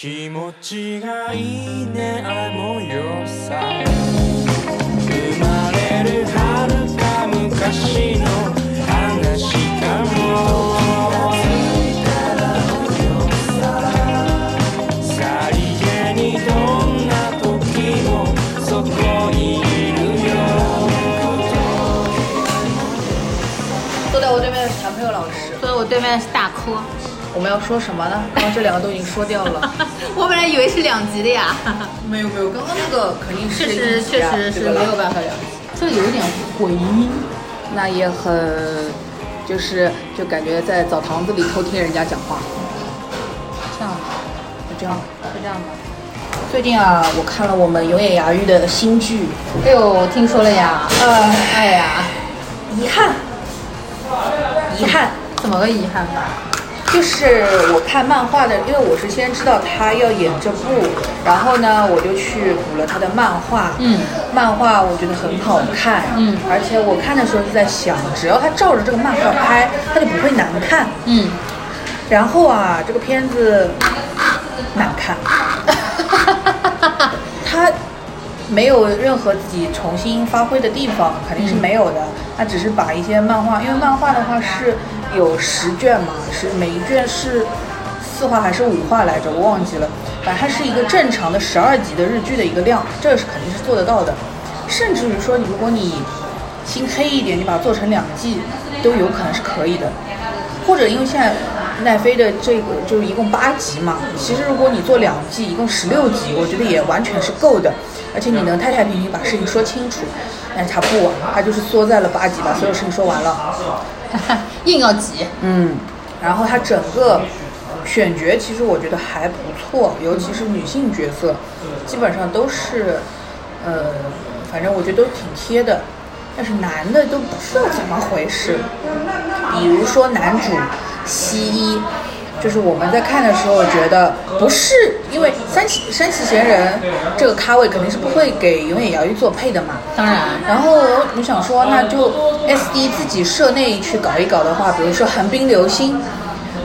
気持ちがいいねあの夜さ。生まれる遥か昔の。話かも。さりげにどんな時もそこにいるよ坐在我对面的是谭朋友老师，坐在我对面的是大科，我们要说什么呢？刚刚这两个都已经说掉了。我本来以为是两集的呀，没有没有，刚刚那个肯定是确实确实是没有办法聊。这个有点回音，那也很，就是就感觉在澡堂子里偷听人家讲话，这样就这样。就这样吧。最近啊，我看了我们永野芽郁的新剧，哎呦，我听说了呀，呃，哎呀，遗憾，遗憾。怎么个遗憾法？就是我看漫画的，因为我是先知道他要演这部，然后呢，我就去补了他的漫画。嗯，漫画我觉得很好看。嗯而且我看的时候就在想，只要他照着这个漫画拍，他就不会难看。嗯，然后啊，这个片子难看，他没有任何自己重新发挥的地方，肯定是没有的。他只是把一些漫画，因为漫画的话是有十卷嘛，是每一卷是四话还是五话来着，我忘记了。反正它是一个正常的十二集的日剧的一个量，这是肯定是做得到的。甚至于说，你如果你心黑一点，你把它做成两季，都有可能是可以的。或者因为现在奈飞的这个就是一共八集嘛，其实如果你做两季，一共十六集，我觉得也完全是够的，而且你能太太平平把事情说清楚。但是他不啊，他就是缩在了八级，把所有事情说完了。硬要挤，嗯，然后他整个选角其实我觉得还不错，尤其是女性角色，基本上都是，呃，反正我觉得都挺贴的。但是男的都不知道怎么回事，比如说男主西一，就是我们在看的时候觉得不是，因为三崎三崎贤人这个咖位肯定是不会给永野遥玉做配的嘛，当然，然后我想说，那就 S D 自己社内去搞一搞的话，比如说寒冰流星，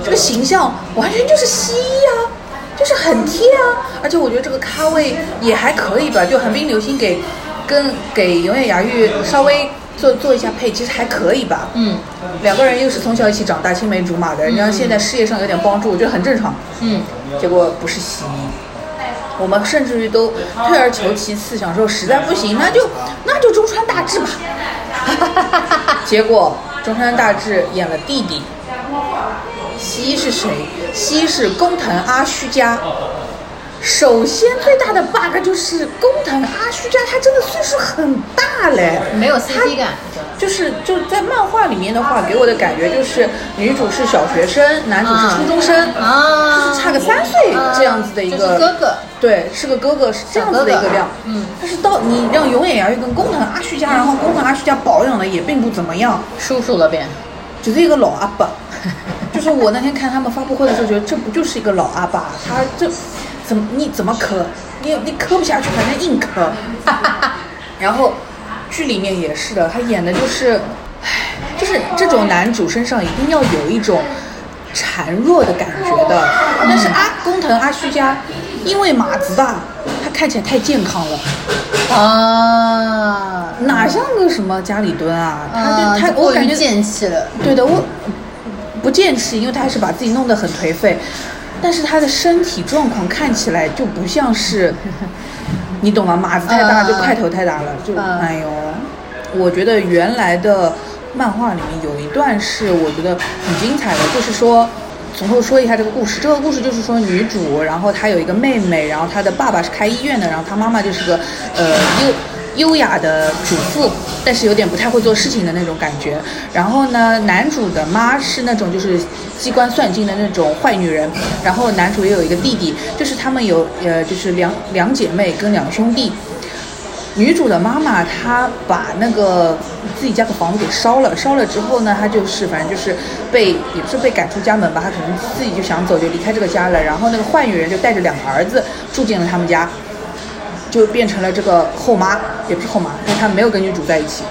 这个形象完全就是西医啊，就是很贴啊，而且我觉得这个咖位也还可以吧，就寒冰流星给跟给永野芽郁稍微做做一下配，其实还可以吧。嗯两个人又是从小一起长大，青梅竹马的，人家现在事业上有点帮助，我觉得很正常。嗯，结果不是西医，我们甚至于都退而求其次，想说实在不行，那就那就中川大志吧。结果中川大志演了弟弟，西医是谁？西医是工藤阿须加。首先最大的 bug 就是工藤阿须加，他真的岁数很大嘞，没有 CP 感，就是就是在漫画里面的话，给我的感觉就是女主是小学生，男主是初中生，啊。就是差个三岁这样子的一个、就是哥哥，对，是个哥哥，是这样子的一个量。嗯，但是到你让永野芽郁跟工藤阿须加，然后工藤阿须加保养的也并不怎么样，叔叔了变，就是一个老阿爸。就是我那天看他们发布会的时候，觉得这不就是一个老阿爸？他这怎么你怎么磕？你你磕不下去，反正硬磕。然后剧里面也是的，他演的就是，唉，就是这种男主身上一定要有一种孱弱的感觉的。但是阿工藤阿须加，因为马子大，他看起来太健康了，啊，哪像个什么家里蹲啊？他他，我感觉贱气了，对的，我不健气，因为他还是把自己弄得很颓废，但是他的身体状况看起来就不像是，你懂吗？码子太大，嗯就块头太大了，就、嗯哎呦，我觉得原来的漫画里面有一段是我觉得很精彩的，就是说。从头说一下这个故事。这个故事就是说，女主，然后她有一个妹妹，然后她的爸爸是开医院的，然后她妈妈就是个呃优优雅的主妇，但是有点不太会做事情的那种感觉。然后呢，男主的妈是那种就是机关算尽的那种坏女人。然后男主也有一个弟弟，就是他们有呃就是两两姐妹跟两兄弟。女主的妈妈她把那个自己家的房子给烧了，烧了之后呢，她就是反正就是被也不是被赶出家门吧，她可能自己就想走，就离开这个家了。然后那个坏女人就带着两个儿子住进了他们家，就变成了这个后妈，也不是后妈，但她没有跟女主在一起。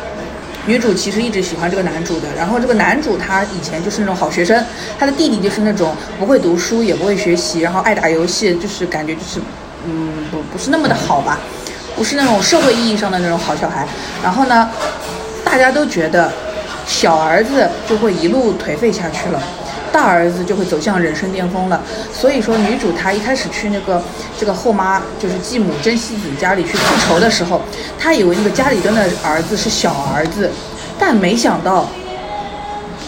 女主其实一直喜欢这个男主的，然后这个男主他以前就是那种好学生，他的弟弟就是那种不会读书也不会学习，然后爱打游戏，就是感觉就是嗯不不是那么的好吧，不是那种社会意义上的那种好小孩。然后呢，大家都觉得小儿子就会一路颓废下去了。大儿子就会走向人生巅峰了，所以说女主她一开始去那个这个后妈就是继母真希子家里去复仇的时候，她以为那个家里蹲的儿子是小儿子，但没想到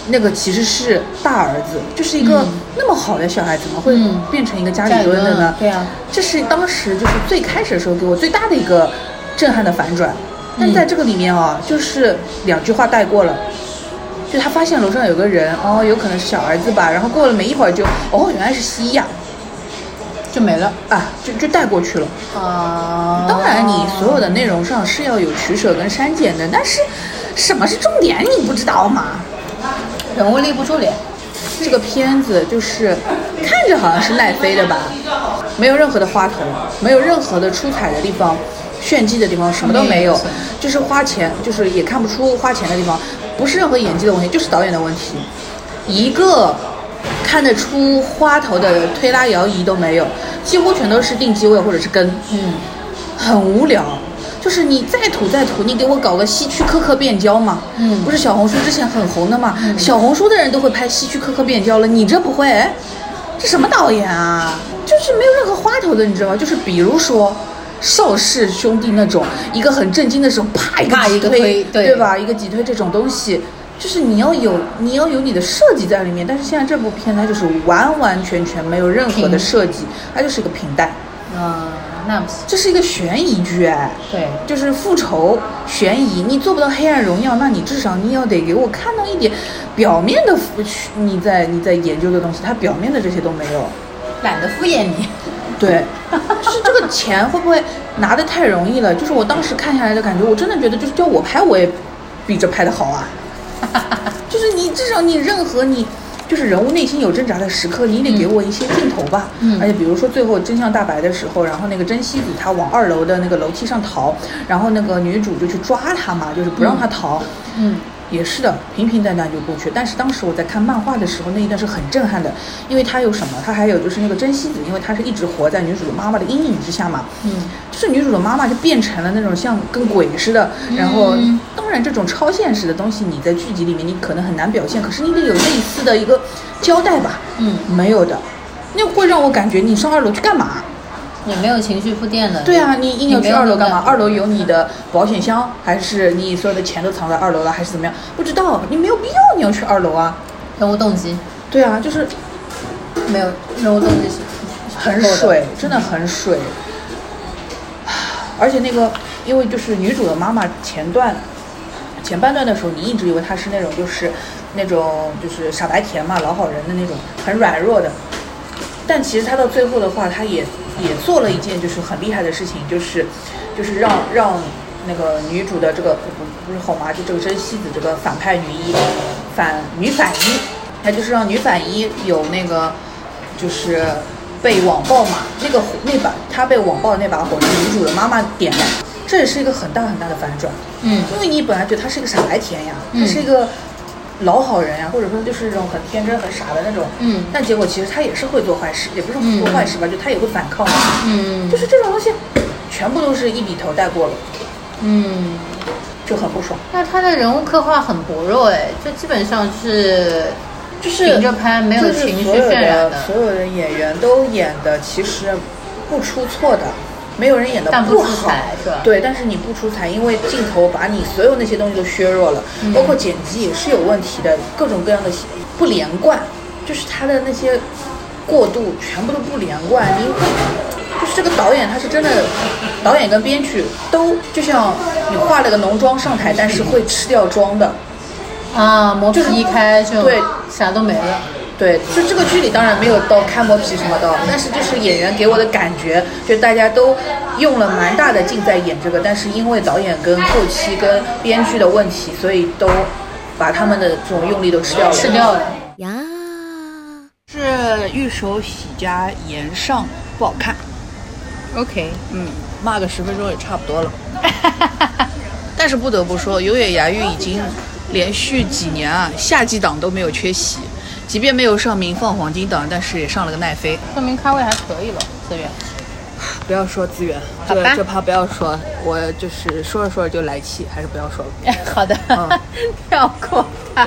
那个其实是大儿子，就是一个嗯。那么好的小孩，怎么会嗯。变成一个家里蹲的呢？对啊，这是当时就是最开始的时候给我最大的一个震撼的反转，但在这个里面啊，就是两句话带过了。就他发现楼上有个人，哦，有可能是小儿子吧，然后过了没一会儿就，哦，原来是西亚，就没了啊，就就带过去了。啊。当然，你所有的内容上是要有取舍跟删减的，但是什么是重点你不知道吗？人物立不住脸，这个片子就是看着好像是奈飞的吧，没有任何的花头，没有任何的出彩的地方，炫技的地方什么都没有没有，就是花钱，就是也看不出花钱的地方，不是任何演技的问题，就是导演的问题，一个看得出花头的推拉摇移都没有，几乎全都是定机位或者是跟，嗯，很无聊。就是你再土再土，你给我搞个希区柯克变焦嘛？嗯不是小红书之前很红的嘛？小红书的人都会拍希区柯克变焦了，你这不会？哎这什么导演啊？就是没有任何花头的，你知道吗？就是比如说邵氏兄弟那种，一个很震惊的时候，啪一个对吧？一个挤推这种东西，就是你要有你要有你的设计在里面。但是现在这部片它就是完完全全没有任何的设计，它就是一个平淡。嗯，那这是一个悬疑剧哎，对，就是复仇悬疑，你做不到黑暗荣耀，那你至少你要得给我看到一点表面的复你在你在研究的东西，它表面的这些都没有。懒得敷衍你。对，就是这个钱会不会拿的太容易了？就是我当时看下来的感觉，我真的觉得就是叫我拍我也比这拍的好啊。就是你至少你任何你就是人物内心有挣扎的时刻，你得给我一些镜头吧。嗯而且比如说最后真相大白的时候，然后那个真希子她往二楼的那个楼梯上逃，然后那个女主就去抓她嘛，就是不让她逃。嗯，也是的，平平淡淡就过去。但是当时我在看漫画的时候，那一段是很震撼的，因为它有什么？它还有就是那个真希子，因为她是一直活在女主的妈妈的阴影之下嘛。嗯，就是女主的妈妈就变成了那种像跟鬼似的，然后嗯当然这种超现实的东西你在剧集里面你可能很难表现，可是你得有类似的一个交代吧。嗯，没有的，那会让我感觉你上二楼去干嘛？也没有情绪铺垫的。对啊，你硬要去二楼干嘛？二楼有你的保险箱，还是你所有的钱都藏在二楼了，还是怎么样？不知道，你没有必要你要去二楼啊。人物动机对啊，就是没有，人物动机是很水，真的很水。而且那个，因为就是女主的妈妈前段前半段的时候，你一直以为她是那种就是那种就是傻白甜嘛，老好人的那种很软弱的，但其实她到最后的话，她也也做了一件就是很厉害的事情，就是就是让让那个女主的这个不不不是后妈，就这个真希子这个反派女一反女反一，她就是让女反一有那个就是被网暴嘛，那个火那把她被网暴的那把火是女主的妈妈点的，这也是一个很大很大的反转。嗯因为你本来觉得他是一个傻白甜呀，她嗯是一个老好人呀，或者说就是那种很天真很傻的那种，嗯。但结果其实他也是会做坏事，也不是做坏事吧，就他也会反抗嘛，嗯。就是这种东西，全部都是一笔头带过了，嗯，就很不爽。那他的人物刻画很薄弱哎，就基本上是就是凭着拍没有就是情绪渲染的。所有的演员都演的其实不出错的，没有人演的但不出好彩对，但是你不出彩，因为镜头把你所有那些东西都削弱了，嗯包括剪辑也是有问题的，各种各样的不连贯，就是他的那些过渡全部都不连贯，你。就是这个导演，他是真的，导演跟编剧都就像你化了个浓妆上台，但是会吃掉妆的，啊，磨皮就是一开就对啥都没了。对，就这个剧里当然没有到开磨皮什么的，但是就是演员给我的感觉，就大家都用了蛮大的劲在演这个，但是因为导演跟后期跟编剧的问题，所以都把他们的这种用力都吃掉了。吃掉了呀！是玉手洗加盐上不好看。OK，嗯，骂个十分钟也差不多了。但是不得不说，有野牙玉已经连续几年啊，夏季档都没有缺席。即便没有上名放黄金档，但是也上了个奈飞，说明咖位还可以了。资源，不要说资源，这这怕不要说，我就是说着说着就来气，还是不要说了。好的，跳过它。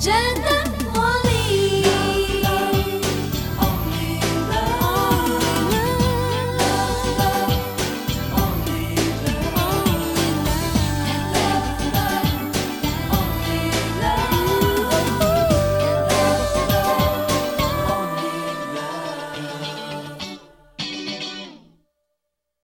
真